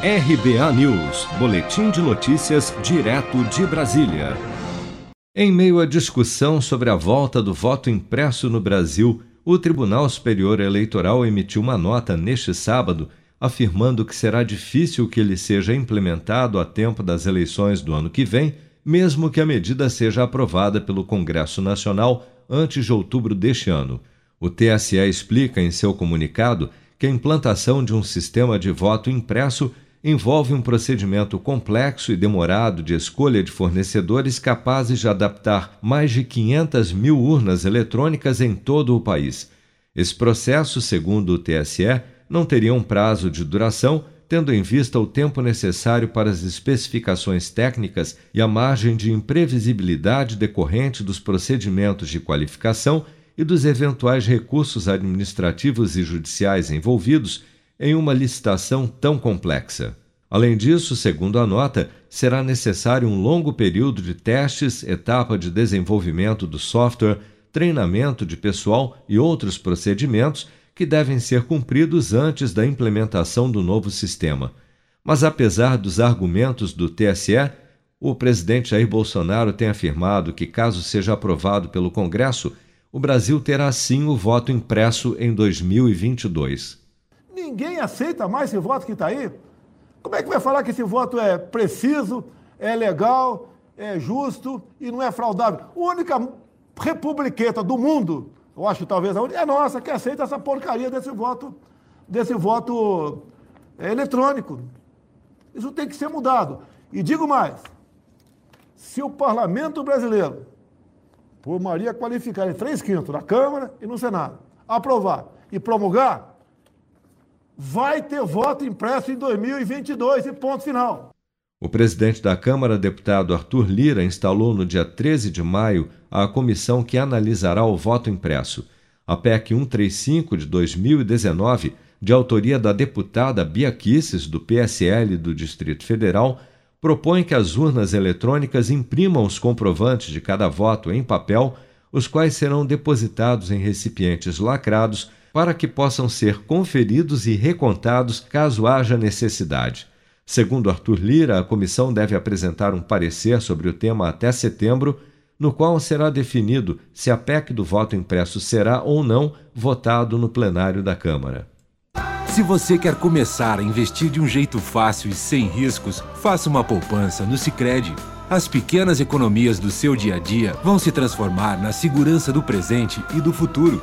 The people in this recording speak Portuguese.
RBA News, Boletim de Notícias, direto de Brasília. Em meio à discussão sobre a volta do voto impresso no Brasil, o Tribunal Superior Eleitoral emitiu uma nota neste sábado afirmando que será difícil que ele seja implementado a tempo das eleições do ano que vem, mesmo que a medida seja aprovada pelo Congresso Nacional antes de outubro deste ano. O TSE explica em seu comunicado que a implantação de um sistema de voto impresso envolve um procedimento complexo e demorado de escolha de fornecedores capazes de adaptar mais de 500 mil urnas eletrônicas em todo o país. Esse processo, segundo o TSE, não teria um prazo de duração, tendo em vista o tempo necessário para as especificações técnicas e a margem de imprevisibilidade decorrente dos procedimentos de qualificação e dos eventuais recursos administrativos e judiciais envolvidos em uma licitação tão complexa. Além disso, segundo a nota, será necessário um longo período de testes, etapa de desenvolvimento do software, treinamento de pessoal e outros procedimentos que devem ser cumpridos antes da implementação do novo sistema. Mas, apesar dos argumentos do TSE, o presidente Jair Bolsonaro tem afirmado que, caso seja aprovado pelo Congresso, o Brasil terá sim o voto impresso em 2022. Ninguém aceita mais esse voto que está aí. Como é que vai falar que esse voto é preciso, é legal, é justo e não é fraudável? A única republiqueta do mundo, eu acho talvez a única, é nossa, que aceita essa porcaria desse voto, desse voto é, eletrônico. Isso tem que ser mudado. E digo mais: se o parlamento brasileiro, por maioria qualificada em três quintos, na Câmara e no Senado, aprovar e promulgar, vai ter voto impresso em 2022 e ponto final. O presidente da Câmara, deputado Arthur Lira, instalou no dia 13 de maio a comissão que analisará o voto impresso. A PEC 135 de 2019, de autoria da deputada Bia Kisses, do PSL do Distrito Federal, propõe que as urnas eletrônicas imprimam os comprovantes de cada voto em papel, os quais serão depositados em recipientes lacrados para que possam ser conferidos e recontados caso haja necessidade. Segundo Arthur Lira, a comissão deve apresentar um parecer sobre o tema até setembro, no qual será definido se a PEC do voto impresso será ou não votado no plenário da Câmara. Se você quer começar a investir de um jeito fácil e sem riscos, faça uma poupança no Sicredi. As pequenas economias do seu dia a dia vão se transformar na segurança do presente e do futuro.